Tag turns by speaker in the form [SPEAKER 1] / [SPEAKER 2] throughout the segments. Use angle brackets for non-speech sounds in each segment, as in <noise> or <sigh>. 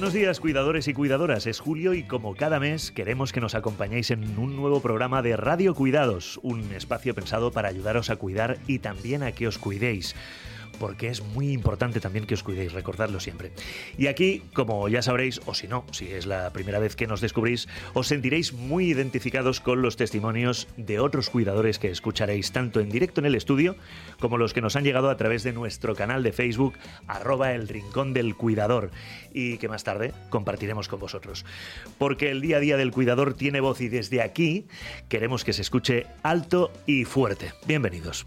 [SPEAKER 1] Buenos días, cuidadores y cuidadoras. Es Julio y como cada mes queremos que nos acompañéis en un nuevo programa de Radio Cuidados, un espacio pensado para ayudaros a cuidar y también a que os cuidéis porque es muy importante también que os cuidéis, recordadlo siempre. Y aquí, como ya sabréis, o si no, si es la primera vez que nos descubrís, os sentiréis muy identificados con los testimonios de otros cuidadores que escucharéis tanto en directo en el estudio como los que nos han llegado a través de nuestro canal de Facebook, arroba el rincón del cuidador, y que más tarde compartiremos con vosotros. Porque el día a día del cuidador tiene voz y desde aquí queremos que se escuche alto y fuerte. Bienvenidos.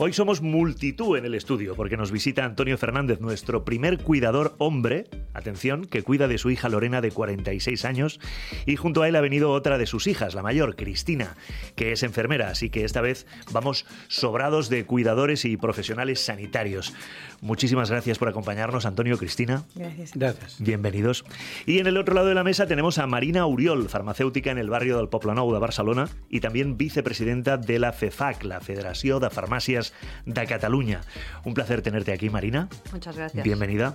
[SPEAKER 1] Hoy somos multitud en el estudio porque nos visita Antonio Fernández, nuestro primer cuidador hombre, atención, que cuida de su hija Lorena de 46 años y junto a él ha venido otra de sus hijas, la mayor, Cristina, que es enfermera, así que esta vez vamos sobrados de cuidadores y profesionales sanitarios. Muchísimas gracias por acompañarnos, Antonio, Cristina.
[SPEAKER 2] Gracias.
[SPEAKER 3] Gracias.
[SPEAKER 1] Bienvenidos. Y en el otro lado de la mesa tenemos a Marina Uriol, farmacéutica en el barrio del Poblenou de Barcelona y también vicepresidenta de la FEFAC, la Federación de Farmacias de Cataluña. Un placer tenerte aquí, Marina.
[SPEAKER 2] Muchas gracias.
[SPEAKER 1] Bienvenida.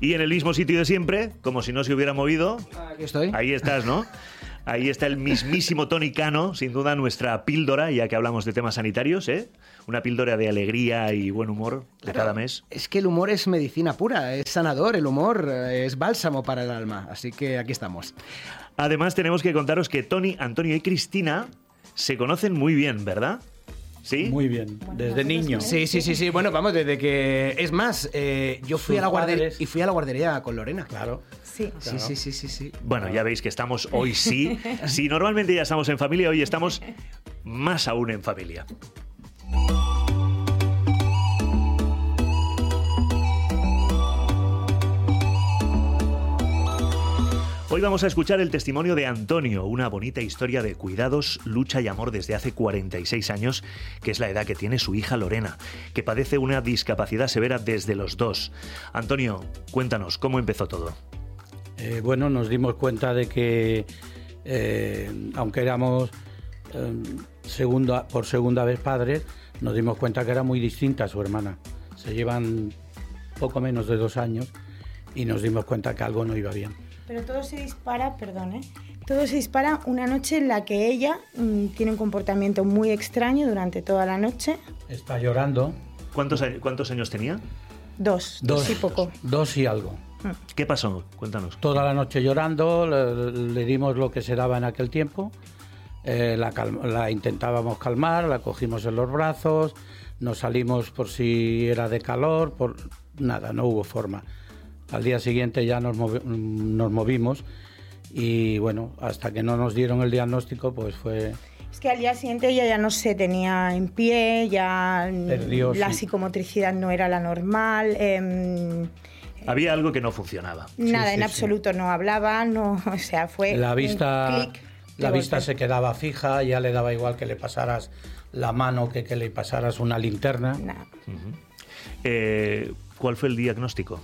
[SPEAKER 1] Y en el mismo sitio de siempre, como si no se hubiera movido,
[SPEAKER 3] Aquí estoy.
[SPEAKER 1] ahí estás, ¿no? Ahí está el mismísimo Tony Cano, sin duda nuestra píldora, ya que hablamos de temas sanitarios, ¿eh? Una píldora de alegría y buen humor de cada mes.
[SPEAKER 3] Es que el humor es medicina pura, es sanador, el humor es bálsamo para el alma, así que aquí estamos.
[SPEAKER 1] Además, tenemos que contaros que Tony, Antonio y Cristina se conocen muy bien, ¿verdad? ¿Sí?
[SPEAKER 4] Muy bien, desde niño.
[SPEAKER 3] Sí, sí, sí, sí, bueno, vamos, desde que... Es más, eh, yo fui
[SPEAKER 4] Sus
[SPEAKER 3] a la guardería
[SPEAKER 4] padres.
[SPEAKER 3] y fui a la guardería con Lorena.
[SPEAKER 4] Claro.
[SPEAKER 2] Sí.
[SPEAKER 3] Sí, sí, sí, sí, sí.
[SPEAKER 1] Bueno, ya veis que estamos hoy sí. <laughs> Si normalmente ya estamos en familia, hoy estamos más aún en familia. Hoy vamos a escuchar el testimonio de Antonio, una bonita historia de cuidados, lucha y amor desde hace 46 años, que es la edad que tiene su hija Lorena, que padece una discapacidad severa desde los dos. Antonio, cuéntanos, ¿cómo empezó todo?
[SPEAKER 4] Eh, bueno, nos dimos cuenta de que, eh, aunque éramos eh, segunda, por segunda vez padres, nos dimos cuenta que era muy distinta a su hermana. Se llevan poco menos de dos años y nos dimos cuenta que algo no iba bien.
[SPEAKER 2] Pero todo se dispara, perdón, ¿eh? Todo se dispara una noche en la que ella mm, tiene un comportamiento muy extraño durante toda la noche.
[SPEAKER 4] Está llorando.
[SPEAKER 1] ¿Cuántos, años tenía?
[SPEAKER 2] Dos, dos, y poco.
[SPEAKER 4] Dos y algo.
[SPEAKER 1] ¿Qué pasó? Cuéntanos.
[SPEAKER 4] Toda la noche llorando, le, le dimos lo que se daba en aquel tiempo, eh, la, calm- la intentábamos calmar, la cogimos en los brazos, nos salimos por si era de calor, por nada, no hubo forma. Al día siguiente ya nos, movi- nos movimos y bueno, hasta que no nos dieron el diagnóstico, pues fue...
[SPEAKER 2] Es que al día siguiente ella ya no se tenía en pie, ya
[SPEAKER 4] Perdió,
[SPEAKER 2] la
[SPEAKER 4] sí.
[SPEAKER 2] psicomotricidad no era la normal. em,
[SPEAKER 1] Había algo que no funcionaba.
[SPEAKER 2] nada,
[SPEAKER 4] sí,
[SPEAKER 2] en
[SPEAKER 4] sí.
[SPEAKER 2] absoluto no hablaba, no, <laughs> o sea, fue
[SPEAKER 4] La vista,
[SPEAKER 2] clic
[SPEAKER 4] la vista se quedaba fija, ya le daba igual que le pasaras la mano que que le pasaras una linterna.
[SPEAKER 2] Nada.
[SPEAKER 1] Eh, ¿Cuál fue el diagnóstico?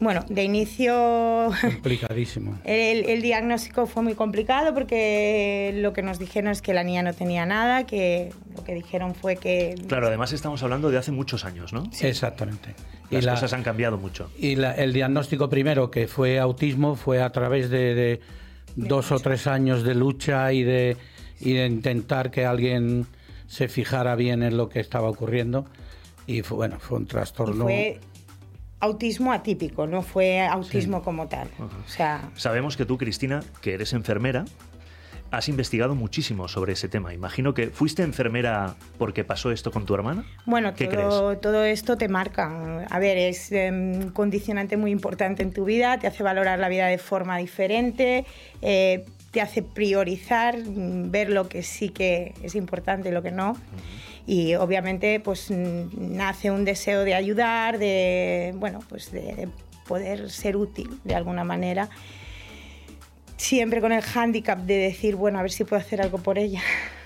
[SPEAKER 2] Bueno, de inicio
[SPEAKER 4] Complicadísimo. <laughs>
[SPEAKER 2] El, el diagnóstico fue muy complicado porque lo que nos dijeron es que la niña no tenía nada, que lo que dijeron fue que...
[SPEAKER 1] Claro, además estamos hablando de hace muchos años, ¿no?
[SPEAKER 4] Exactamente.
[SPEAKER 1] Las
[SPEAKER 4] y la-
[SPEAKER 1] cosas han cambiado mucho.
[SPEAKER 4] y la- el diagnóstico primero, que fue autismo, fue a través de, de dos o tres años de lucha y de, y de intentar que alguien se fijara bien en lo que estaba ocurriendo. Y fue, bueno, fue un
[SPEAKER 2] y
[SPEAKER 4] trastorno.
[SPEAKER 2] fue autismo atípico, no fue autismo como tal. O sea,
[SPEAKER 1] Sabemos que tú, Cristina, que eres enfermera, has investigado muchísimo sobre ese tema. Imagino que fuiste enfermera porque pasó esto con tu hermana.
[SPEAKER 2] bueno,
[SPEAKER 1] ¿Qué
[SPEAKER 2] todo, todo esto te marca. A ver, es eh, un condicionante muy importante en tu vida, te hace valorar la vida de forma diferente, eh, te hace priorizar, mm, ver lo que sí que es importante y lo que no. Y obviamente pues nace un deseo de ayudar, de, bueno, pues de, de poder ser útil de alguna manera. Siempre con el hándicap de decir, bueno, a ver si puedo hacer algo por ella. <laughs>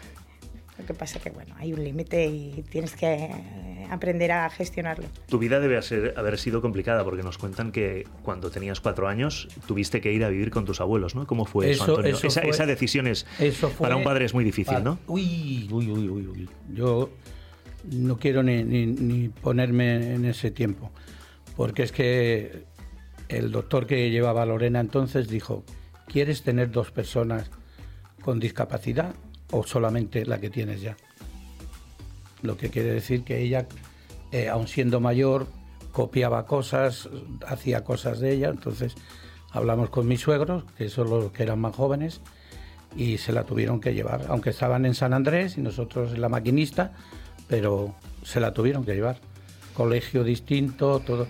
[SPEAKER 2] Lo que pasa que, bueno, hay un límite y tienes que eh, aprender a gestionarlo.
[SPEAKER 1] Tu vida debe ser- haber sido complicada porque nos cuentan que cuando tenías cuatro años tuviste que ir a vivir con tus abuelos, ¿no? ¿Cómo fue eso,
[SPEAKER 4] Eso-
[SPEAKER 1] Antonio?
[SPEAKER 4] eso
[SPEAKER 1] esa,
[SPEAKER 4] fue-
[SPEAKER 1] esa decisión es,
[SPEAKER 4] Eso fue
[SPEAKER 1] para un padre es muy difícil, ¿no?
[SPEAKER 4] Uy, uy, uy, uy, uy. Yo no quiero ni, ni- ni ponerme en ese tiempo, porque es que el doctor que llevaba a Lorena entonces dijo, ¿quieres tener dos personas con discapacidad o solamente la que tienes ya? Lo que quiere decir que ella, eh, aun siendo mayor, copiaba cosas, hacía cosas de ella, entonces hablamos con mis suegros, que son los que eran más jóvenes, y se la tuvieron que llevar, aunque estaban en San Andrés y nosotros en la maquinista, pero se la tuvieron que llevar. Colegio distinto, todo.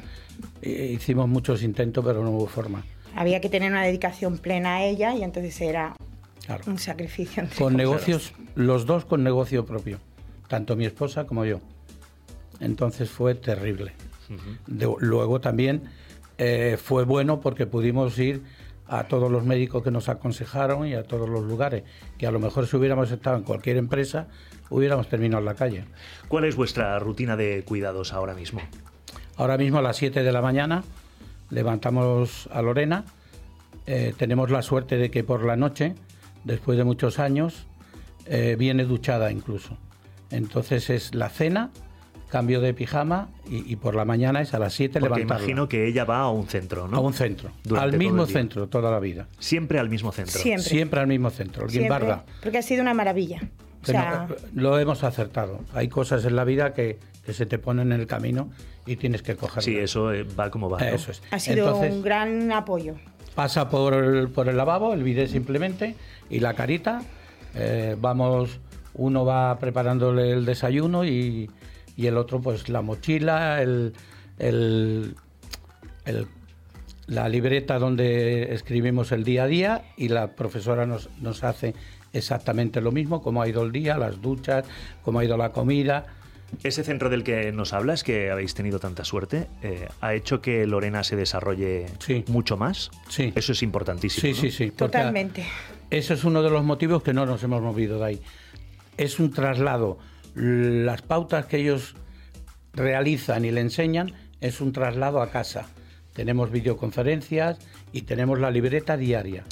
[SPEAKER 4] Eh, hicimos muchos intentos, pero no hubo forma.
[SPEAKER 2] Había que tener una dedicación plena a ella y entonces era
[SPEAKER 4] Claro.
[SPEAKER 2] un sacrificio.
[SPEAKER 4] Con negocios, los dos con negocio propio, tanto mi esposa como yo. Entonces fue terrible. De- luego también eh, fue bueno porque pudimos ir a todos los médicos que nos aconsejaron y a todos los lugares, que a lo mejor si hubiéramos estado en cualquier empresa, hubiéramos terminado en la calle.
[SPEAKER 1] ¿Cuál es vuestra rutina de cuidados ahora mismo?
[SPEAKER 4] Ahora mismo a las 7 de la mañana levantamos a Lorena. Eh, tenemos la suerte de que por la noche, después de muchos años, eh, viene duchada incluso. Entonces es la cena, cambio de pijama y, y por la mañana es a las 7
[SPEAKER 1] Porque
[SPEAKER 4] levantarla.
[SPEAKER 1] imagino que ella va a un centro, ¿no?
[SPEAKER 4] A un centro.
[SPEAKER 1] Durante
[SPEAKER 4] al mismo centro toda la vida.
[SPEAKER 1] Siempre al mismo centro.
[SPEAKER 2] Siempre.
[SPEAKER 4] Siempre al mismo centro, el Guimbarda.
[SPEAKER 2] Porque ha sido una maravilla. O sea,
[SPEAKER 4] lo hemos acertado. Hay cosas en la vida que, que se te ponen en el camino y tienes que cogerlas.
[SPEAKER 1] Sí, eso eh, va como va. ¿no?
[SPEAKER 4] Eso es.
[SPEAKER 2] ha sido
[SPEAKER 4] Entonces,
[SPEAKER 2] un gran apoyo.
[SPEAKER 4] pasa por el, por el lavabo, el bidet simplemente, y la carita. Eh, vamos, uno va preparándole el desayuno y, y el otro pues la mochila, el, el- el- la libreta donde escribimos el día a día y la profesora nos, nos hace exactamente lo mismo, cómo ha ido el día, las duchas, cómo ha ido la comida.
[SPEAKER 1] Ese centro del que nos hablas, que habéis tenido tanta suerte, eh, ha hecho que Lorena se desarrolle
[SPEAKER 4] Sí.
[SPEAKER 1] mucho más.
[SPEAKER 4] Sí.
[SPEAKER 1] Eso es importantísimo.
[SPEAKER 4] Sí,
[SPEAKER 1] ¿no?
[SPEAKER 4] sí, sí. porque
[SPEAKER 2] Totalmente.
[SPEAKER 4] Eso es uno de los motivos que no nos hemos movido de ahí. Es un traslado. Las pautas que ellos realizan y le enseñan es un traslado a casa. Tenemos videoconferencias y tenemos la libreta diaria.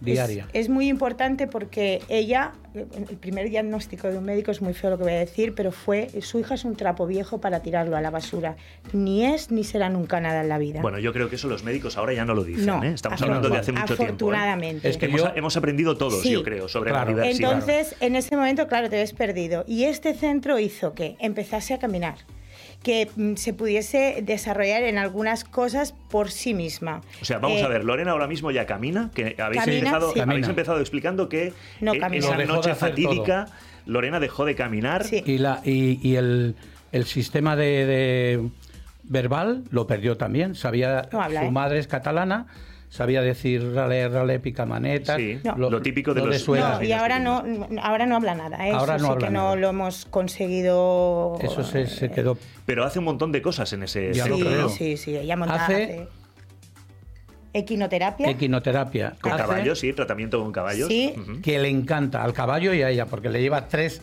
[SPEAKER 4] Diaria.
[SPEAKER 2] Es, es muy importante porque ella, el primer diagnóstico de un médico es muy feo lo que voy a decir, pero fue su hija es un trapo viejo para tirarlo a la basura. Ni es ni será nunca nada en la vida.
[SPEAKER 1] Bueno, yo creo que eso los médicos ahora ya no lo dicen.
[SPEAKER 2] No,
[SPEAKER 1] ¿eh? Estamos hablando de hace mucho tiempo. ¿eh?
[SPEAKER 2] afortunadamente.
[SPEAKER 4] Es que
[SPEAKER 1] hemos,
[SPEAKER 4] yo-
[SPEAKER 1] hemos aprendido todos,
[SPEAKER 2] Sí.
[SPEAKER 1] yo creo, sobre
[SPEAKER 4] Claro.
[SPEAKER 1] la diversidad.
[SPEAKER 2] Entonces, en ese momento, claro, te ves perdido. Y este centro hizo que empezase a caminar, que mm, se pudiese desarrollar en algunas cosas por sí misma.
[SPEAKER 1] O sea, vamos
[SPEAKER 2] Eh,
[SPEAKER 1] a ver, Lorena ahora mismo ya camina, que habéis,
[SPEAKER 2] Camina,
[SPEAKER 1] empezado,
[SPEAKER 2] sí.
[SPEAKER 1] habéis
[SPEAKER 4] Camina.
[SPEAKER 1] empezado explicando que
[SPEAKER 2] No
[SPEAKER 1] eh, esa
[SPEAKER 4] de
[SPEAKER 1] noche fatídica, Lorena dejó de caminar.
[SPEAKER 2] Sí.
[SPEAKER 4] Y, la, y, y el, el sistema de, de verbal lo perdió también. Sabía,
[SPEAKER 2] No habla,
[SPEAKER 4] su
[SPEAKER 2] ¿eh?
[SPEAKER 4] madre es catalana, sabía decir rale, rale, picamaneta.
[SPEAKER 1] Sí,
[SPEAKER 2] No.
[SPEAKER 1] lo típico de
[SPEAKER 4] lo
[SPEAKER 1] los-.
[SPEAKER 2] No, y ahora no, ahora no habla nada. ¿eh?
[SPEAKER 4] Ahora
[SPEAKER 2] Eso
[SPEAKER 4] no
[SPEAKER 2] sí que no lo hemos conseguido.
[SPEAKER 4] Eso se, se quedó.
[SPEAKER 1] Pero hace un montón de cosas en ese
[SPEAKER 4] Ya
[SPEAKER 2] Sí, sí, sí. Ella monta,
[SPEAKER 4] Hace-
[SPEAKER 2] hace equinoterapia.
[SPEAKER 4] Equinoterapia.
[SPEAKER 1] Con
[SPEAKER 4] Hace
[SPEAKER 1] caballos, sí, tratamiento con caballos.
[SPEAKER 2] Sí.
[SPEAKER 4] Que le encanta al caballo y a ella, porque le lleva tres,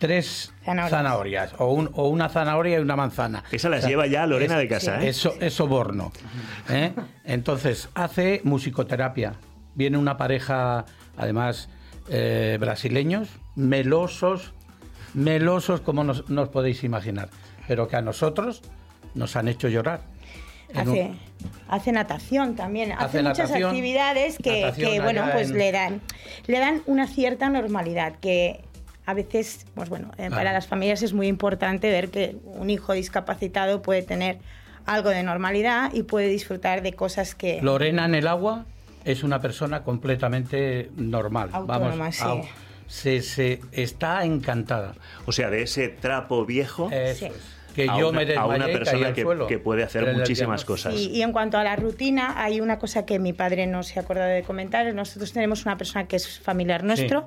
[SPEAKER 4] tres
[SPEAKER 2] Zanahorias.
[SPEAKER 4] zanahorias, o, un- o una zanahoria y una manzana.
[SPEAKER 1] Esa las
[SPEAKER 4] O sea,
[SPEAKER 1] lleva ya Lorena
[SPEAKER 4] es-
[SPEAKER 1] de casa, ¿eh?
[SPEAKER 4] Eso, es soborno. ¿eh? Entonces, hace musicoterapia. Viene una pareja, además, eh, brasileños, melosos, melosos como nos, nos podéis imaginar, pero que a nosotros nos han hecho llorar. Un-
[SPEAKER 2] Hace, hace natación también, hace,
[SPEAKER 4] Hace
[SPEAKER 2] muchas
[SPEAKER 4] natación,
[SPEAKER 2] actividades que, bueno, pues
[SPEAKER 4] en-
[SPEAKER 2] le dan, le dan una cierta normalidad que a veces, pues bueno, eh, para las familias es muy importante ver que un hijo discapacitado puede tener algo de normalidad y puede disfrutar de cosas que
[SPEAKER 4] Lorena en el agua es una persona completamente normal.
[SPEAKER 2] Autónoma,
[SPEAKER 4] Vamos,
[SPEAKER 2] sí.
[SPEAKER 4] au- se, se está encantada.
[SPEAKER 1] O sea, de ese trapo viejo
[SPEAKER 4] Eso
[SPEAKER 2] Sí.
[SPEAKER 4] es. Que
[SPEAKER 1] a
[SPEAKER 4] yo
[SPEAKER 1] una,
[SPEAKER 4] me
[SPEAKER 1] a una persona que, puede hacer muchísimas cosas.
[SPEAKER 2] Y, y en cuanto a la rutina, hay una cosa que mi padre no se ha acordado de comentar. Nosotros tenemos una persona que es familiar nuestro,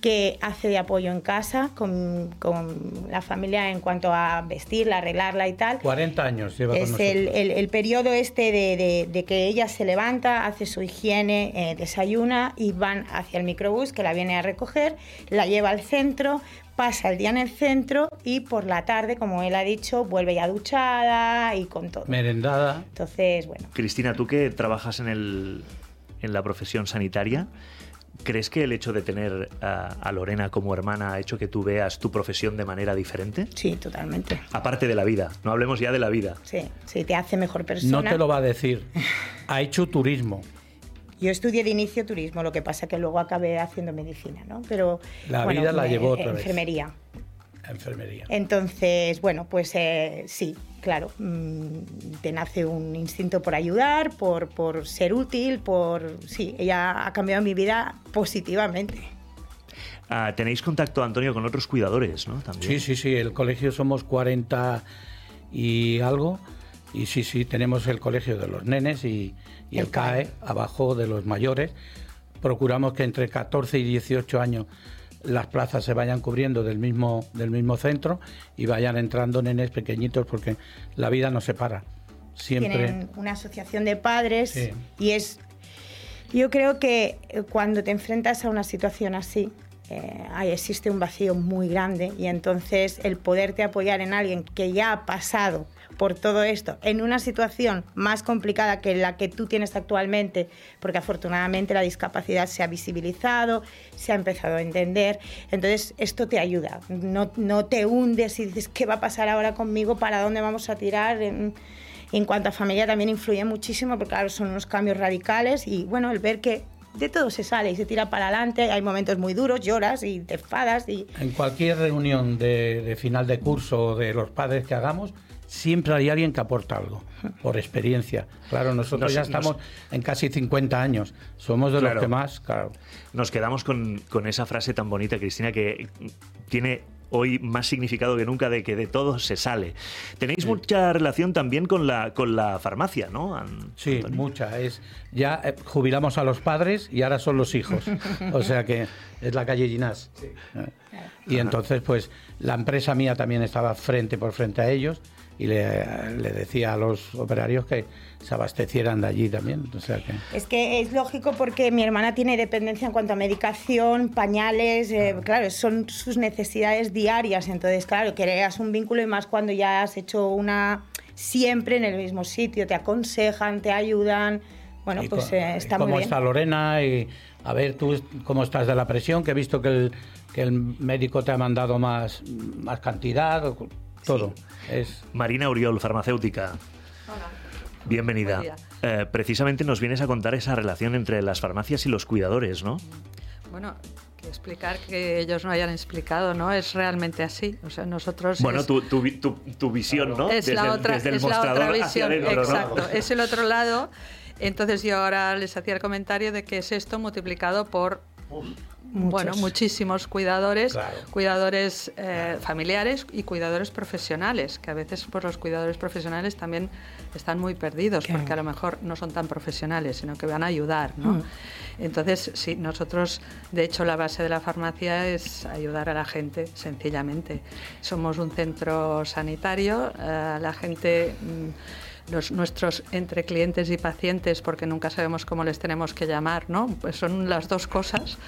[SPEAKER 2] que hace de apoyo en casa con, con la familia en cuanto a vestirla, arreglarla y tal.
[SPEAKER 4] 40 años lleva con
[SPEAKER 2] Es
[SPEAKER 4] nosotros.
[SPEAKER 2] el, el- el periodo este de, de- de que ella se levanta, hace su higiene, eh, desayuna y van hacia el microbús que la viene a recoger, la lleva al centro, pasa el día en el centro y por la tarde, como él ha dicho, vuelve ya duchada y con todo.
[SPEAKER 4] Merendada.
[SPEAKER 2] Entonces, bueno.
[SPEAKER 1] Cristina, tú que trabajas en, el, en la profesión sanitaria, ¿Crees que el hecho de tener a, Lorena como hermana ha hecho que tú veas tu profesión de manera diferente?
[SPEAKER 2] Sí, totalmente.
[SPEAKER 1] Aparte de la vida, no hablemos ya de la vida.
[SPEAKER 2] Sí, sí, te hace mejor persona.
[SPEAKER 4] No te lo va a decir. Ha hecho turismo.
[SPEAKER 2] Yo estudié de inicio turismo, lo que pasa que luego acabé haciendo medicina, ¿no? Pero
[SPEAKER 4] la vida la llevó otra
[SPEAKER 2] enfermería.
[SPEAKER 4] Enfermería.
[SPEAKER 2] Entonces, bueno, pues eh, sí, claro, mm, te nace un instinto por ayudar, por, por ser útil, por... Sí, ella ha cambiado mi vida positivamente.
[SPEAKER 1] Ah, tenéis contacto, Antonio, con otros cuidadores, ¿no?
[SPEAKER 4] También. Sí, sí, sí. El colegio somos 40 y algo. Y sí, sí, tenemos el colegio de los nenes y, el, CAE, abajo de los mayores. Procuramos que entre 14 y 18 años las plazas se vayan cubriendo del mismo, del mismo centro y vayan entrando nenes pequeñitos porque la vida no se para. Siempre.
[SPEAKER 2] Tienen una asociación de padres y es. Yo creo que eh, cuando te enfrentas a una situación así, eh, ahí existe un vacío muy grande y entonces el poderte apoyar en alguien que ya ha pasado por todo esto en una situación más complicada que la que tú tienes actualmente, porque afortunadamente la discapacidad se ha visibilizado, se ha empezado a entender, entonces esto te ayuda, no, no te hundes y dices, ¿qué va a pasar ahora conmigo? ¿Para dónde vamos a tirar? En, cuanto a familia también influye muchísimo, porque claro, son unos cambios radicales y bueno, el ver que de todo se sale y se tira para adelante. Hay momentos muy duros, lloras y te enfadas. Y...
[SPEAKER 4] En cualquier reunión de, de, final de curso de los padres que hagamos, siempre hay alguien que aporta algo, por experiencia. Claro, nosotros ya estamos en casi 50 años, somos de los que más, claro.
[SPEAKER 1] Nos quedamos con, con esa frase tan bonita, Cristina, que tiene hoy más significado que nunca de que de todo se sale. Tenéis mucha relación también con la, con la farmacia, ¿no?
[SPEAKER 4] sí, mucha. Es, ya eh, jubilamos a los padres y ahora son los hijos. o sea que es la calle Ginás. Eh, y entonces, pues, la empresa mía también estaba frente por frente a ellos y le, decía a los operarios que se abastecieran de allí también. O sea que...
[SPEAKER 2] Es que es lógico porque mi hermana tiene dependencia en cuanto a medicación, pañales, eh, claro. son sus necesidades diarias, entonces claro, creas un vínculo y más cuando ya has hecho una siempre en el mismo sitio, te aconsejan, te ayudan. Bueno, pues eh, está muy bien.
[SPEAKER 4] ¿Cómo está Lorena? Y a ver, tú cómo estás de la presión, que he visto que el, que el médico te ha mandado más, más cantidad todo. Es...
[SPEAKER 1] Marina Uriol, farmacéutica.
[SPEAKER 5] Hola.
[SPEAKER 1] Bienvenida. Eh, precisamente nos vienes a contar esa relación entre las farmacias y los cuidadores, ¿no?
[SPEAKER 5] Bueno, que explicar que ellos no hayan explicado, ¿no? Es realmente así. O sea, nosotros.
[SPEAKER 1] Bueno, tu, tu, tu, visión, ¿no?
[SPEAKER 5] Es la otra, es la otra visión. Exacto. Es el otro lado. Entonces yo ahora les hacía el comentario de que es esto multiplicado por bueno, muchísimos cuidadores, cuidadores eh, familiares y cuidadores profesionales, que a veces pues, los cuidadores profesionales también están muy perdidos, porque a lo mejor no son tan profesionales, sino que van a ayudar. ¿no? Mm. Entonces, sí, nosotros, de hecho, la base de la farmacia es ayudar a la gente, sencillamente. Somos un centro sanitario, eh, la gente... Mm, los, nuestros entre clientes y pacientes, porque nunca sabemos cómo les tenemos que llamar, ¿no? Pues son las dos cosas.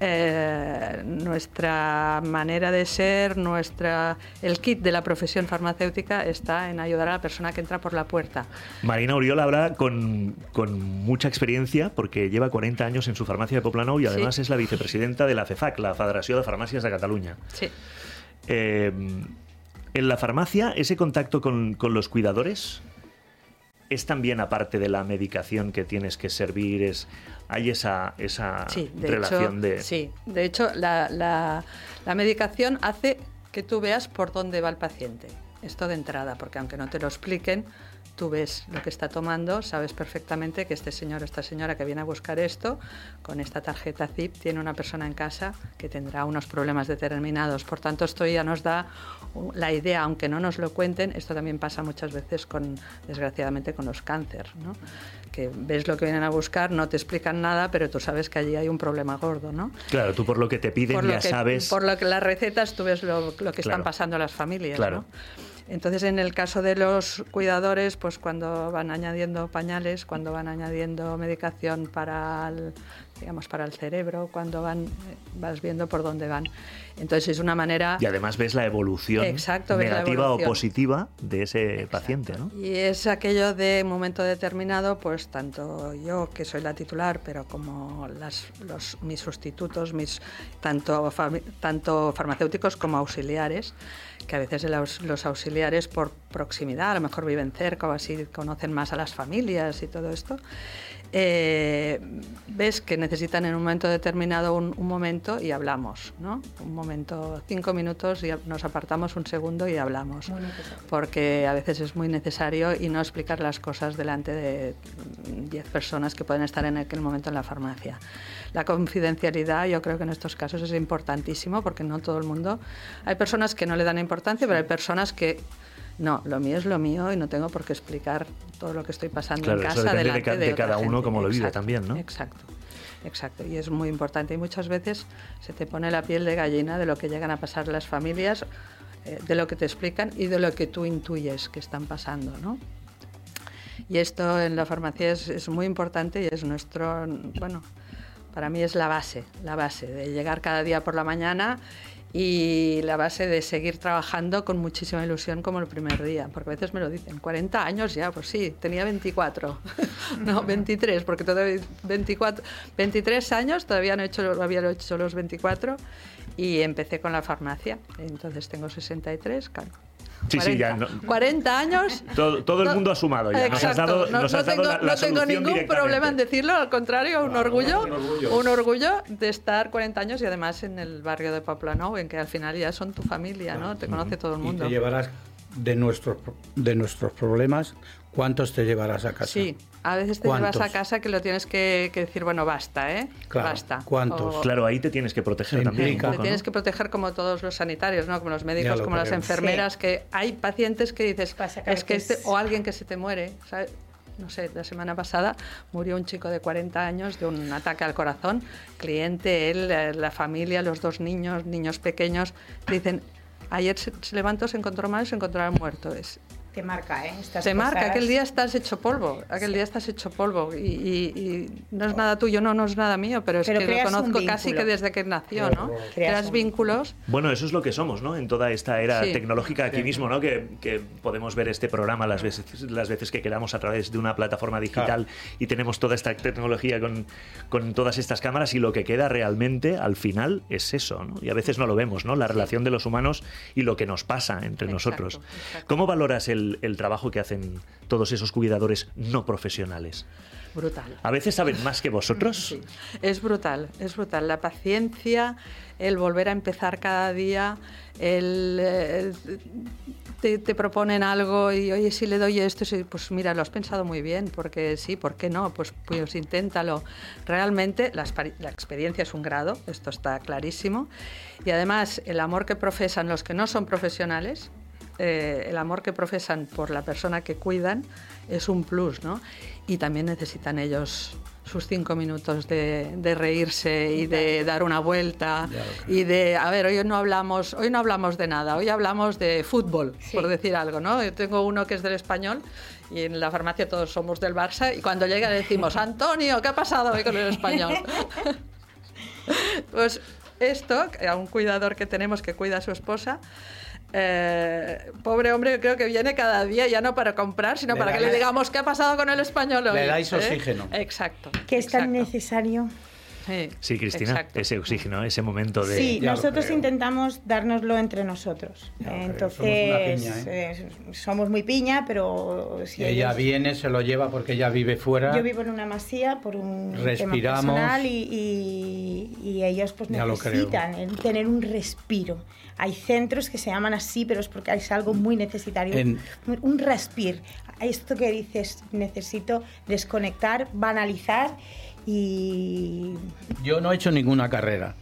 [SPEAKER 5] Eh, nuestra manera de ser, nuestra, el kit de la profesión farmacéutica está en ayudar a la persona que entra por la puerta.
[SPEAKER 1] Marina Oriol habla con, con mucha experiencia porque lleva 40 años en su farmacia de Poplano y además es la vicepresidenta de la FEFAC, la Federación de Farmacias de Cataluña.
[SPEAKER 5] Sí.
[SPEAKER 1] Eh, en la farmacia, ese contacto con, con los cuidadores es también aparte de la medicación que tienes que servir, es hay esa, esa relación de...
[SPEAKER 5] Sí, de hecho la, la, la medicación hace que tú veas por dónde va el paciente. Esto de entrada, porque aunque no te lo expliquen, tú ves lo que está tomando, sabes perfectamente que este señor o esta señora que viene a buscar esto, con esta tarjeta ZIP, tiene una persona en casa que tendrá unos problemas determinados. Por tanto, esto ya nos da la idea, aunque no nos lo cuenten, esto también pasa muchas veces con, desgraciadamente, con los cánceres, ¿no? que ves lo que vienen a buscar, no te explican nada, pero tú sabes que allí hay un problema gordo, ¿no?
[SPEAKER 1] Claro, tú por lo que te piden ya sabes...
[SPEAKER 5] Por lo que las recetas tú ves lo, que están pasando las familias, claro. ¿no? Entonces, en el caso de los cuidadores, pues cuando van añadiendo pañales, cuando van añadiendo medicación para digamos, para el cerebro, cuando van, vas viendo por dónde van. Entonces es una manera...
[SPEAKER 1] Y además ves la evolución negativa o positiva de ese paciente, ¿no?
[SPEAKER 5] Y es aquello de un momento determinado, pues tanto yo, que soy la titular, pero como las, los, mis sustitutos, mis, tanto, tanto farmacéuticos como auxiliares, que a veces los, auxiliares por proximidad, a lo mejor viven cerca o así conocen más a las familias y todo esto, eh, ves que necesitan en un momento determinado un, momento y hablamos, ¿no? Un momento, cinco minutos y nos apartamos un segundo y hablamos, porque a veces es muy necesario y no explicar las cosas delante de diez personas que pueden estar en aquel momento en la farmacia. La confidencialidad yo creo que en estos casos es importantísimo porque no todo el mundo, hay personas que no le dan importancia, pero hay personas que no, lo mío es lo mío y no tengo por qué explicar todo lo que estoy pasando en casa.
[SPEAKER 1] Eso depende de, cada uno como lo vive también, ¿no?
[SPEAKER 5] Exacto. Exacto, y es muy importante. Y muchas veces se te pone la piel de gallina de lo que llegan a pasar las familias, eh, de lo que te explican y de lo que tú intuyes que están pasando, ¿no? Y esto en la farmacia es, es muy importante y es nuestro, bueno, para mí es la base, la base de llegar cada día por la mañana y la base de seguir trabajando con muchísima ilusión como el primer día, porque a veces me lo dicen, 40 años ya, pues sí, tenía 24, <laughs> no, 23, porque todavía 24, 23 años, todavía no he hecho, había hecho los 24 y empecé con la farmacia, entonces tengo 63, claro.
[SPEAKER 1] Sí, 40, sí,
[SPEAKER 5] ya. 40 años.
[SPEAKER 1] Todo, el mundo ha sumado ya.
[SPEAKER 5] Exacto, no, tengo, ningún problema en decirlo, al contrario, un, orgullo, un orgullo. de estar 40 años y además en el barrio de Poplano, en que al final ya son tu familia, ¿no? Te conoce todo el mundo.
[SPEAKER 4] Y te llevarás de nuestros, de nuestros problemas, ¿cuántos te llevarás a casa?
[SPEAKER 5] Sí, a veces te llevas a casa que lo tienes que, decir, bueno, basta, ¿eh? basta.
[SPEAKER 1] ¿Cuántos? Claro, ahí te tienes que proteger también.
[SPEAKER 5] te tienes que proteger como todos los sanitarios, ¿no? Como los médicos, como las enfermeras, que hay pacientes que dices, es que este, o alguien que se te muere, no sé, la semana pasada murió un chico de 40 años de un ataque al corazón, cliente, él, eh, la familia, los dos niños, niños pequeños, dicen, ayer se, levantó, se encontró mal, se encontró muerto.
[SPEAKER 2] Te marca, ¿eh?
[SPEAKER 5] te marca, aquel día estás hecho polvo, aquel día estás hecho polvo y, no es nada tuyo, no, no es nada mío, pero es que lo conozco casi que desde que nació, ¿no? Creas, vínculos.
[SPEAKER 1] Bueno, eso es lo que somos, ¿no? En toda esta era tecnológica aquí mismo, ¿no? Que, podemos ver este programa las veces, las veces que queramos a través de una plataforma digital y tenemos toda esta tecnología con, con todas estas cámaras y lo que queda realmente al final es eso, ¿no? Y a veces no lo vemos, ¿no? La relación de los humanos y lo que nos pasa entre nosotros. ¿Cómo valoras el el, trabajo que hacen todos esos cuidadores no profesionales.
[SPEAKER 5] Brutal.
[SPEAKER 1] ¿A veces saben más que vosotros?
[SPEAKER 5] Es brutal, es brutal. La paciencia, el volver a empezar cada día, el, eh, te, proponen algo y oye, si le doy esto, pues mira, lo has pensado muy bien, porque sí, ¿por qué no? Pues, pues inténtalo. Realmente la, la experiencia es un grado, esto está clarísimo. Y además el amor que profesan los que no son profesionales, eh, el amor que profesan por la persona que cuidan es un plus, ¿no? Y también necesitan ellos sus cinco minutos de, reírse y de dar una vuelta y de a ver hoy no hablamos hoy no hablamos de nada hoy hablamos de fútbol por decir algo no yo tengo uno que es del español y en la farmacia todos somos del Barça y cuando llega le decimos Antonio qué ha pasado hoy con el español <laughs> pues esto a un cuidador que tenemos que cuida a su esposa eh, pobre hombre, creo que viene cada día ya no para comprar, sino para que le digamos qué ha pasado con el español hoy.
[SPEAKER 4] Le dais ¿eh? oxígeno.
[SPEAKER 5] Exacto.
[SPEAKER 2] Que es tan necesario.
[SPEAKER 1] Sí, Cristina, ese oxígeno, ese momento de...
[SPEAKER 2] Sí, nosotros intentamos dárnoslo entre nosotros. Entonces, somos, ¿eh? somos, muy piña, pero...
[SPEAKER 4] Si ella viene, se lo lleva porque ella vive fuera.
[SPEAKER 2] Yo vivo en una masía por un Respiramos. tema personal y, y, ellos pues necesitan tener un respiro. Hay centros que se llaman así, pero es porque es algo muy necesitario. Un respir. Esto que dices, necesito desconectar, banalizar y...
[SPEAKER 4] Yo no he hecho ninguna carrera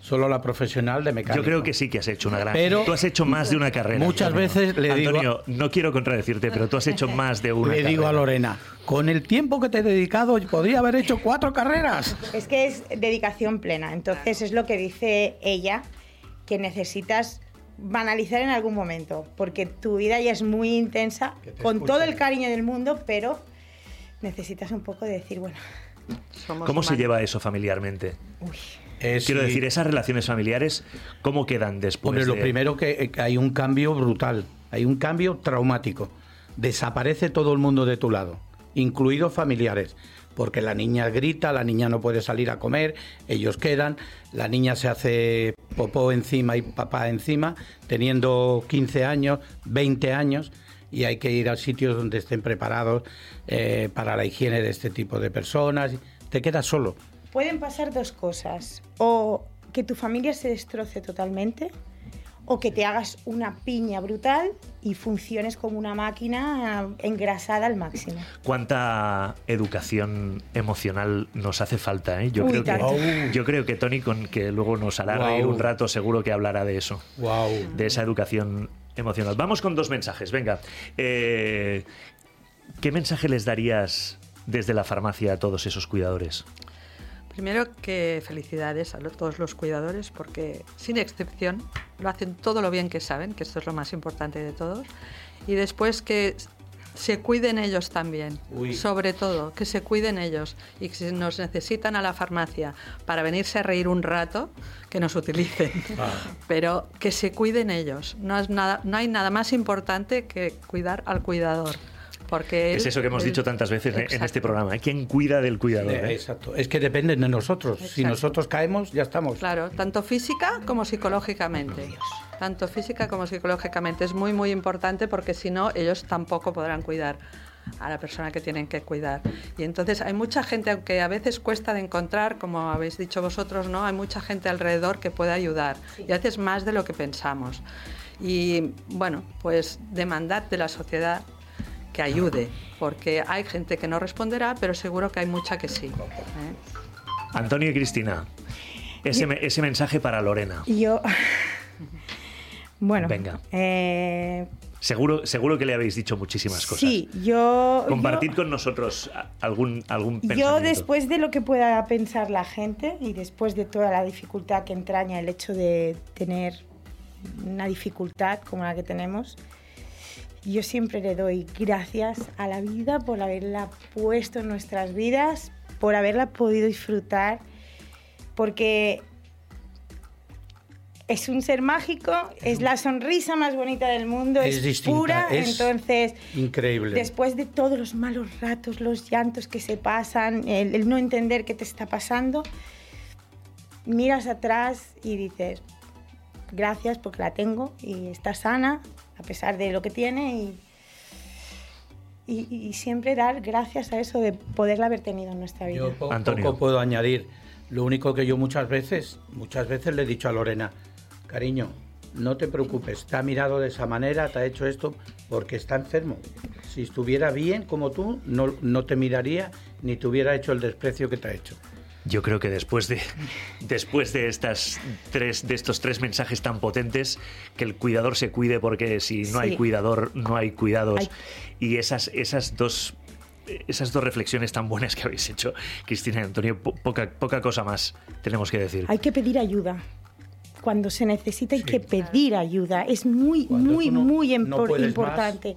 [SPEAKER 4] solo la profesional de mecánico.
[SPEAKER 1] Yo creo que sí que has hecho una gran. Pero tú has hecho más de una carrera.
[SPEAKER 4] Muchas veces le digo.
[SPEAKER 1] Antonio, no quiero contradecirte, pero tú has hecho más de una.
[SPEAKER 4] Le digo a Lorena, con el tiempo que te he dedicado, podría haber hecho cuatro carreras.
[SPEAKER 2] Es que es dedicación plena. Entonces es lo que dice ella, que necesitas banalizar en algún momento, porque tu vida ya es muy intensa, con todo el cariño del mundo, pero necesitas un poco de decir, bueno,
[SPEAKER 1] ¿Cómo se lleva eso familiarmente? Quiero decir, esas relaciones familiares, ¿cómo quedan después?
[SPEAKER 4] Lo primero que, que hay un cambio brutal, hay un cambio traumático. Desaparece todo el mundo de tu lado, incluidos familiares porque la niña grita, la niña no puede salir a comer, ellos quedan, la niña se hace popó encima y papá encima, teniendo 15 años, 20 años, y hay que ir a sitios donde estén preparados eh, para la higiene de este tipo de personas. Te quedas solo.
[SPEAKER 2] Pueden pasar dos cosas, o que tu familia se destroce totalmente, o que te hagas una piña brutal y funciones como una máquina engrasada al máximo.
[SPEAKER 1] ¿Cuánta educación emocional nos hace falta? Eh? Yo, creo que, yo creo que Tony, con que luego nos hará reír un rato, seguro que hablará de eso, de esa educación emocional. Vamos con dos mensajes, venga. Eh, ¿Qué mensaje les darías desde la farmacia a todos esos cuidadores?
[SPEAKER 5] Primero que felicidades a todos los cuidadores porque sin excepción lo hacen todo lo bien que saben, que esto es lo más importante de todos. Y después que se cuiden ellos también, sobre todo, que se cuiden ellos y que si nos necesitan a la farmacia para venirse a reír un rato, que nos utilicen, ah. pero que se cuiden ellos. No, es nada, no hay nada más importante que cuidar al cuidador. Porque
[SPEAKER 1] es eso que hemos dicho tantas veces en este programa. ¿eh? ¿Quién cuida del cuidador? Eh?
[SPEAKER 4] Exacto. Es que depende de nosotros. Si nosotros caemos, ya estamos.
[SPEAKER 5] Claro, tanto física como psicológicamente. Tanto física como psicológicamente. Es muy, muy importante porque si no, ellos tampoco podrán cuidar a la persona que tienen que cuidar. Y entonces hay mucha gente, aunque a veces cuesta de encontrar, como habéis dicho vosotros, ¿no? Hay mucha gente alrededor que puede ayudar. Y haces más de lo que pensamos. Y bueno, pues demandad de la sociedad que ayude, porque hay gente que no responderá, pero seguro que hay mucha que sí. ¿eh?
[SPEAKER 1] Antonio y Cristina, ese, ese mensaje para Lorena.
[SPEAKER 2] Yo. Bueno. Venga. Eh,
[SPEAKER 1] seguro, seguro que le habéis dicho muchísimas cosas.
[SPEAKER 2] Sí, yo.
[SPEAKER 1] Compartid con nosotros algún, algún
[SPEAKER 2] pensamiento. Yo, después de lo que pueda pensar la gente y después de toda la dificultad que entraña el hecho de tener una dificultad como la que tenemos, yo siempre le doy gracias a la vida por haberla puesto en nuestras vidas, por haberla podido disfrutar, porque es un ser mágico, es la sonrisa más bonita del mundo, es, pura, entonces
[SPEAKER 4] increíble.
[SPEAKER 2] Después de todos los malos ratos, los llantos que se pasan, el no entender qué te está pasando, miras atrás y dices, gracias porque la tengo y está sana, a pesar de lo que tiene y, y, siempre dar gracias a eso de poderla haber tenido en nuestra vida.
[SPEAKER 4] Yo poco, puedo añadir. Lo único que yo muchas veces, muchas veces le he dicho a Lorena, cariño, no te preocupes, te ha mirado de esa manera, te ha hecho esto porque está enfermo. Si estuviera bien como tú, no, no te miraría ni te hubiera hecho el desprecio que te ha hecho.
[SPEAKER 1] Yo creo que después de, <laughs> después de, estas tres, de estos tres mensajes tan potentes, que el cuidador se cuide porque si no hay cuidador, no hay cuidados. Y esas, esas dos esas dos reflexiones tan buenas que habéis hecho, Cristina y Antonio, poca, poca cosa más tenemos que decir.
[SPEAKER 2] Hay que pedir ayuda. Cuando se necesita hay que pedir ayuda. Es muy, muy, muy importante.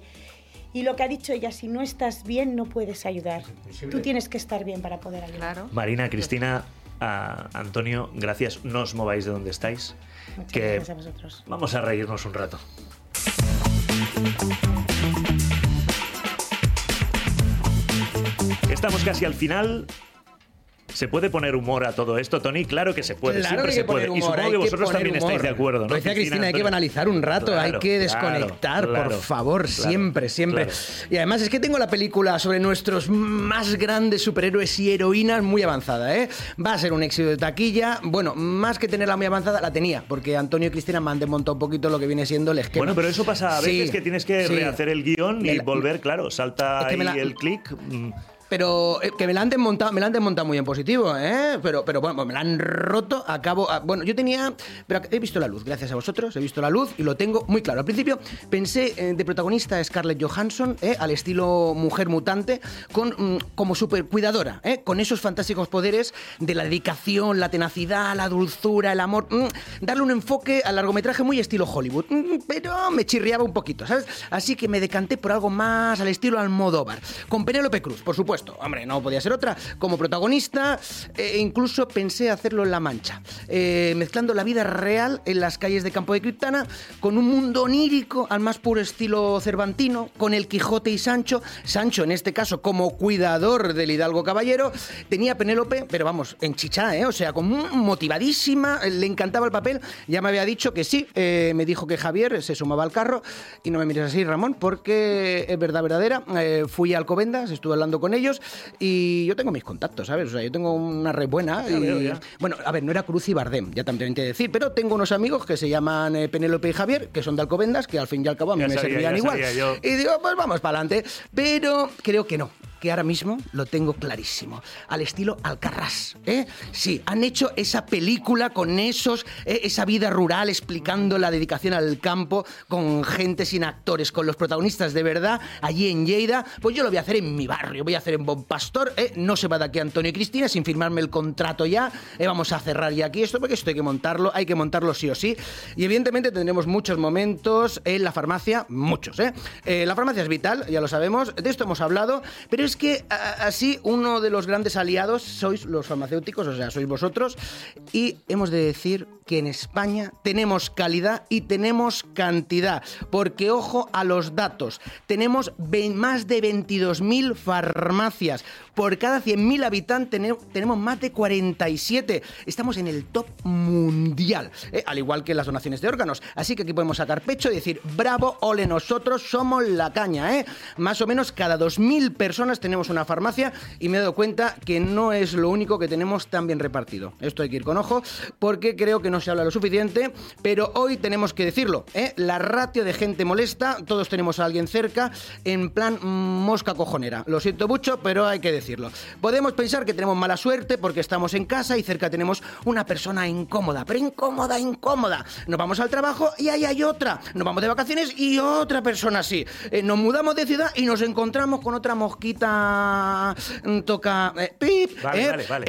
[SPEAKER 2] Y lo que ha dicho ella, si no estás bien, no puedes ayudar. Tú tienes que estar bien para poder ayudar.
[SPEAKER 1] Marina, Cristina, Antonio, gracias. No os mováis de donde estáis.
[SPEAKER 2] Muchas gracias a vosotros.
[SPEAKER 1] Vamos a reírnos un rato. Estamos casi al final. ¿Se puede poner humor a todo esto, Tony? Claro que se puede, siempre se puede. y supongo que vosotros también estáis de acuerdo, ¿no?
[SPEAKER 3] decía Cristina, hay que banalizar un rato, hay que desconectar, por favor, siempre, siempre. Y además es que tengo la película sobre nuestros más grandes superhéroes y heroínas muy avanzada, ¿eh? Va a ser un éxito de taquilla. Bueno, más que tenerla muy avanzada, la tenía, porque Antonio y Cristina me han desmontado un poquito lo que viene siendo el esquema.
[SPEAKER 1] Bueno, pero eso pasa a veces que tienes que rehacer el guion y volver, claro, salta ahí el clic.
[SPEAKER 3] Pero eh, que me la han desmontado, me la han desmontado muy en positivo, ¿eh? Pero, pero bueno, me la han roto, acabo, ah, bueno, yo tenía, pero he visto la luz, gracias a vosotros, he visto la luz y lo tengo muy claro. Al principio pensé eh, de protagonista Scarlett Johansson, ¿eh? al estilo mujer mutante, con, mm, como super cuidadora, ¿eh? con esos fantásticos poderes de la dedicación, la tenacidad, la dulzura, el amor, mm, darle un enfoque al largometraje muy estilo Hollywood, mm, pero me chirriaba un poquito, ¿sabes? Así que me decanté por algo más al estilo Almodóvar, con Penélope Cruz, por supuesto hombre, no podía ser otra, como protagonista, e incluso pensé hacerlo en La Mancha, eh, mezclando la vida real en las calles de Campo de Criptana con un mundo onírico al más puro estilo cervantino, con el Quijote y Sancho, Sancho en este caso como cuidador del Hidalgo Caballero, tenía Penélope, pero vamos, en chicha, ¿eh? o sea, como motivadísima, le encantaba el papel, ya me había dicho que sí, eh, me dijo que Javier se sumaba al carro, y no me mires así, Ramón, porque es verdad verdadera, eh, fui a Alcobendas, estuve hablando con ellos, y yo tengo mis contactos, ¿sabes? O sea, yo tengo una red buena. Y, bueno, a ver, no era Cruz y Bardem, ya también te decir, pero tengo unos amigos que se llaman eh, Penélope y Javier, que son de Alcobendas, que al fin y al cabo a mí me servían igual. Y digo, pues vamos para adelante. Pero creo que no que ahora mismo lo tengo clarísimo. Al estilo Alcarrás. ¿eh? Sí, han hecho esa película con esos, ¿eh? esa vida rural explicando la dedicación al campo con gente sin actores, con los protagonistas de verdad allí en Lleida. Pues yo lo voy a hacer en mi barrio, voy a hacer en Bon Pastor. ¿eh? No se va de aquí Antonio y Cristina sin firmarme el contrato ya. ¿eh? Vamos a cerrar ya aquí esto porque esto hay que montarlo, hay que montarlo sí o sí. Y evidentemente tendremos muchos momentos en la farmacia, muchos. ¿eh? eh la farmacia es vital, ya lo sabemos, de esto hemos hablado, pero es es que así uno de los grandes aliados sois los farmacéuticos, o sea, sois vosotros, y hemos de decir que en España tenemos calidad y tenemos cantidad, porque ojo a los datos, tenemos más de 22.000 farmacias, por cada 100.000 habitantes tenemos más de 47, estamos en el top mundial, ¿eh? al igual que las donaciones de órganos, así que aquí podemos sacar pecho y decir, bravo, ole, nosotros somos la caña, ¿eh? más o menos cada 2.000 personas tenemos una farmacia y me he dado cuenta que no es lo único que tenemos tan bien repartido, esto hay que ir con ojo, porque creo que no se habla lo suficiente, pero hoy tenemos que decirlo. ¿eh? La ratio de gente molesta, todos tenemos a alguien cerca, en plan mosca cojonera. Lo siento mucho, pero hay que decirlo. Podemos pensar que tenemos mala suerte porque estamos en casa y cerca tenemos una persona incómoda, pero incómoda, incómoda. Nos vamos al trabajo y ahí hay otra. Nos vamos de vacaciones y otra persona así. Eh, nos mudamos de ciudad y nos encontramos con otra mosquita. Mm, toca. Eh, pip,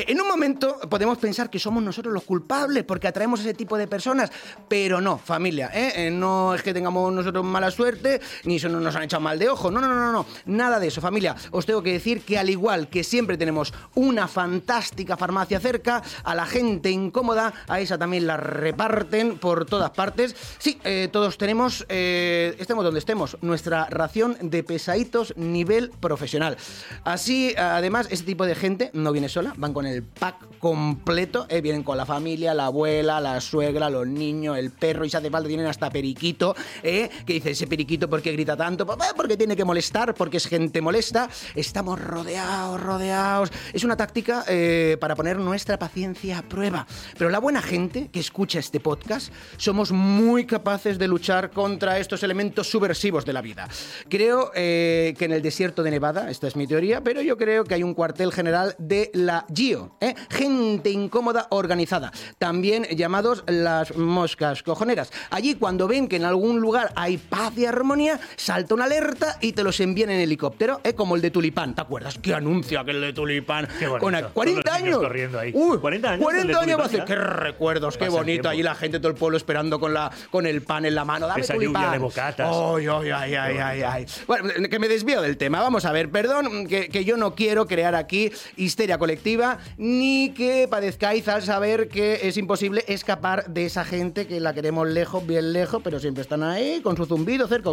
[SPEAKER 3] En un momento podemos pensar que somos nosotros los culpables porque atraemos ese tipo de personas, pero no, familia, ¿eh? ¿eh? no es que tengamos nosotros mala suerte, ni eso nos han echado mal de ojo, no, no, no, no, nada de eso, familia. Os tengo que decir que al igual que siempre tenemos una fantástica farmacia cerca, a la gente incómoda, a esa también la reparten por todas partes. Sí, eh, todos tenemos, eh, estemos donde estemos, nuestra ración de pesaditos nivel profesional. Así, además, este tipo de gente no viene sola, van con el pack completo, vienen con la familia, la abuela, la suegra, los niños, el perro, y si hace falta tienen hasta periquito, ¿eh? que dice, ese periquito, ¿por qué grita tanto? Pues, porque tiene que molestar, porque es gente molesta. Estamos rodeados, rodeados. Es una táctica eh, para poner nuestra paciencia a prueba. Pero la buena gente que escucha este podcast, somos muy capaces de luchar contra estos elementos subversivos de la vida. Creo eh, que en el desierto de Nevada, esta es mi teoría, pero yo creo que hay un cuartel general de la GIO, ¿eh? gente incómoda organizada. También llamados las moscas cojoneras. Allí cuando ven que en algún lugar hay paz y armonía, salta una alerta y te los envían en helicóptero, ¿eh? como el de Tulipán. ¿Te acuerdas? ¿Qué anuncio aquel de Tulipán?
[SPEAKER 1] Qué Con
[SPEAKER 3] 40 años.
[SPEAKER 1] Corriendo ahí.
[SPEAKER 3] Uy, 40 años. 40 años va a hacer. Qué recuerdos, qué bonito. Allí la gente, todo el pueblo esperando con, la, con el pan en la mano. Dame
[SPEAKER 1] Esa
[SPEAKER 3] tulipán.
[SPEAKER 1] de bocatas.
[SPEAKER 3] Ay, ay, ay, ay, ay. Bueno, que me desvío del tema. Vamos a ver, perdón, que, yo no quiero crear aquí histeria colectiva, ni que padezcáis al saber que es imposible escapar de esa gente que la queremos lejos, bien lejos, pero siempre están ahí con su zumbido cerca.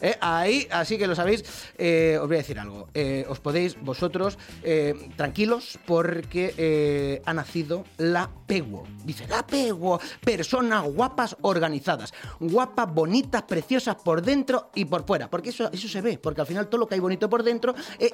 [SPEAKER 3] Eh, ahí, así que lo sabéis. Eh, os voy a decir algo. Eh, os podéis vosotros tranquilos porque ha nacido la Peguo. Dice, la Peguo. Personas guapas organizadas. Guapas, bonitas, preciosas por dentro y por fuera. Porque eso, eso se ve. Porque al final todo lo que hay bonito por dentro,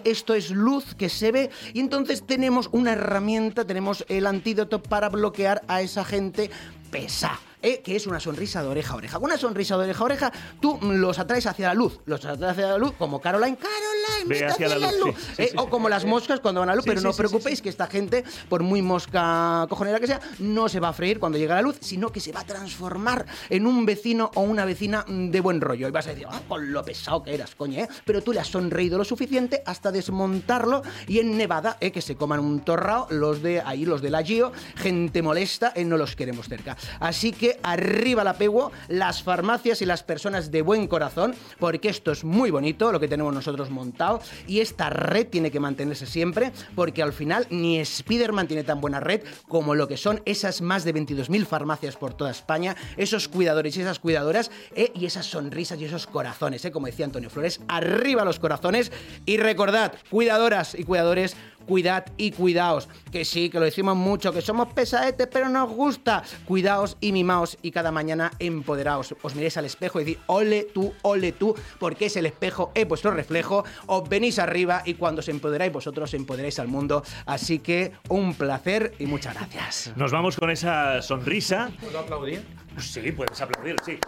[SPEAKER 3] esto es luz que se ve. Y entonces tenemos una herramienta, tenemos el antídoto para bloquear a esa gente pesa. ¿Eh? que es una sonrisa de oreja a oreja. Con una sonrisa de oreja a oreja, tú los atraes hacia la luz. Los atraes hacia la luz, como Caroline, Caroline, Ve hacia la luz. ¿eh? o como las moscas cuando van a la luz, pero no os preocupéis que esta gente, por muy mosca cojonera que sea, no se va a freír cuando llegue a la luz, sino que se va a transformar en un vecino o una vecina de buen rollo. Y vas a decir, ah, con lo pesado que eras, coño, ¿eh? Pero tú le has sonreído lo suficiente hasta desmontarlo y en Nevada, ¿eh? que se coman un torrao, los de ahí, los de la Gio, gente molesta, no los queremos cerca. Así que arriba la Peguo, las farmacias y las personas de buen corazón, porque esto es muy bonito, lo que tenemos nosotros montado, y esta red tiene que mantenerse siempre, porque al final ni Spiderman tiene tan buena red como lo que son esas más de 22.000 farmacias por toda España, esos cuidadores y esas cuidadoras, eh, y esas sonrisas y esos corazones, eh, como decía Antonio Flores, arriba los corazones, y recordad, cuidadoras y cuidadores, cuidad y cuidaos. Que sí, que lo decimos mucho, que somos pesadetes, pero nos gusta. Cuidaos y mimaos y cada mañana empoderaos. Os miréis al espejo y decís, ole tú, ole tú, porque es el espejo, es vuestro reflejo. Os venís arriba y cuando os empoderáis vosotros, empoderáis al mundo. Así que un placer y muchas gracias.
[SPEAKER 1] Nos vamos con esa sonrisa. ¿Puedo aplaudir? Sí, puedes aplaudir, sí.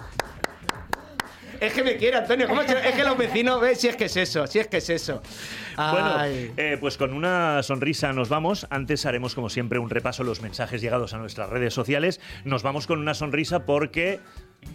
[SPEAKER 3] Es que me quiere, Antonio. es que los vecinos ven si es que es eso, si es que es eso.
[SPEAKER 1] Bueno, eh, pues con una sonrisa nos vamos. Antes haremos, como siempre, un repaso de los mensajes llegados a nuestras redes sociales. Nos vamos con una sonrisa porque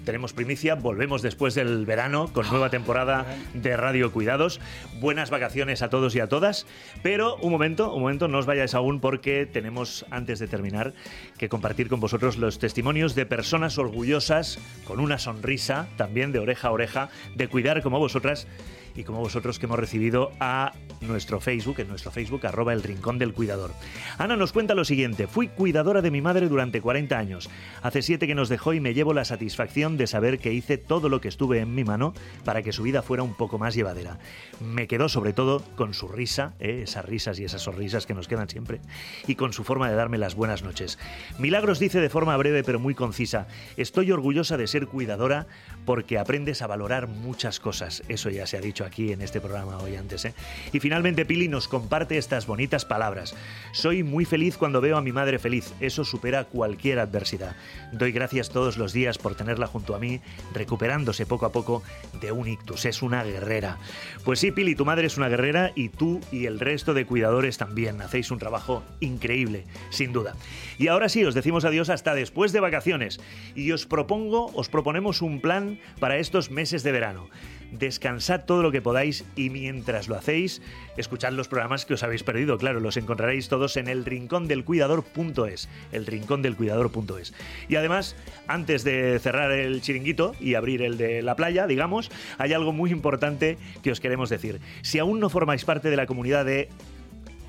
[SPEAKER 1] tenemos primicia, volvemos después del verano con nueva temporada de Radio Cuidados. Buenas vacaciones a todos y a todas, pero un momento, un momento, no os vayáis aún porque tenemos, antes de terminar, que compartir con vosotros los testimonios de personas orgullosas, con una sonrisa, también de oreja a oreja, de cuidar como vosotras y como vosotros que hemos recibido a nuestro Facebook, en nuestro Facebook, arroba el Rincón del Cuidador. Ana nos cuenta lo siguiente, fui cuidadora de mi madre durante 40 años. Hace 7 que nos dejó y me llevo la satisfacción de saber que hice todo lo que estuve en mi mano para que su vida fuera un poco más llevadera. Me quedó sobre todo con su risa, ¿eh? esas risas y esas sonrisas que nos quedan siempre, y con su forma de darme las buenas noches. Milagros dice de forma breve pero muy concisa, estoy orgullosa de ser cuidadora porque aprendes a valorar muchas cosas. Eso ya se ha dicho aquí en este programa hoy antes. ¿eh? Y finalmente Pili nos comparte estas bonitas palabras. Soy muy feliz cuando veo a mi madre feliz. Eso supera cualquier adversidad. Doy gracias todos los días por tenerla junto a mí, recuperándose poco a poco de un ictus. Es una guerrera. Pues sí, Pili, tu madre es una guerrera y tú y el resto de cuidadores también. Hacéis un trabajo increíble, sin duda. Y ahora sí, os decimos adiós hasta después de vacaciones. Y os propongo, os proponemos un plan para estos meses de verano descansad todo lo que podáis y mientras lo hacéis, escuchad los programas que os habéis perdido. Claro, los encontraréis todos en el rincondelcuidador.es, el rincondelcuidador.es. Y además, antes de cerrar el chiringuito y abrir el de la playa, digamos, hay algo muy importante que os queremos decir. Si aún no formáis parte de la comunidad de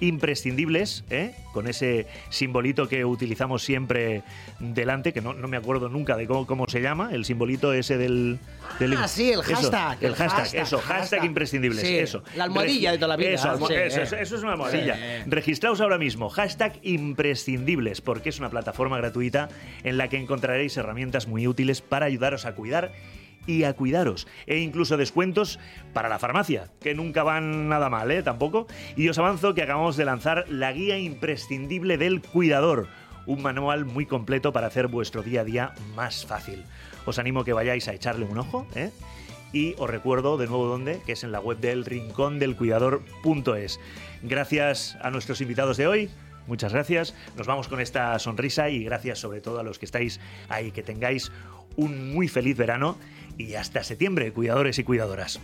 [SPEAKER 1] imprescindibles, ¿eh? con ese simbolito que utilizamos siempre delante, que no, me acuerdo nunca de cómo, se llama, el simbolito ese del...
[SPEAKER 3] ah, sí, el hashtag.
[SPEAKER 1] el, hashtag, eso, hashtag, imprescindibles, eso.
[SPEAKER 3] La almohadilla de toda la vida.
[SPEAKER 1] Eso, eso, es una almohadilla. Registraos ahora mismo, hashtag imprescindibles, porque es una plataforma gratuita en la que encontraréis herramientas muy útiles para ayudaros a cuidar y a cuidaros. E incluso descuentos para la farmacia, que nunca van nada mal, ¿eh? Tampoco. Y os avanzo que acabamos de lanzar la guía imprescindible del cuidador. Un manual muy completo para hacer vuestro día a día más fácil. Os animo a que vayáis a echarle un ojo, ¿eh? Y os recuerdo de nuevo dónde, que es en la web del rincondelcuidador.es. Gracias a nuestros invitados de hoy. Muchas gracias. Nos vamos con esta sonrisa y gracias sobre todo a los que estáis ahí. Que tengáis un muy feliz verano y hasta septiembre, cuidadores y cuidadoras.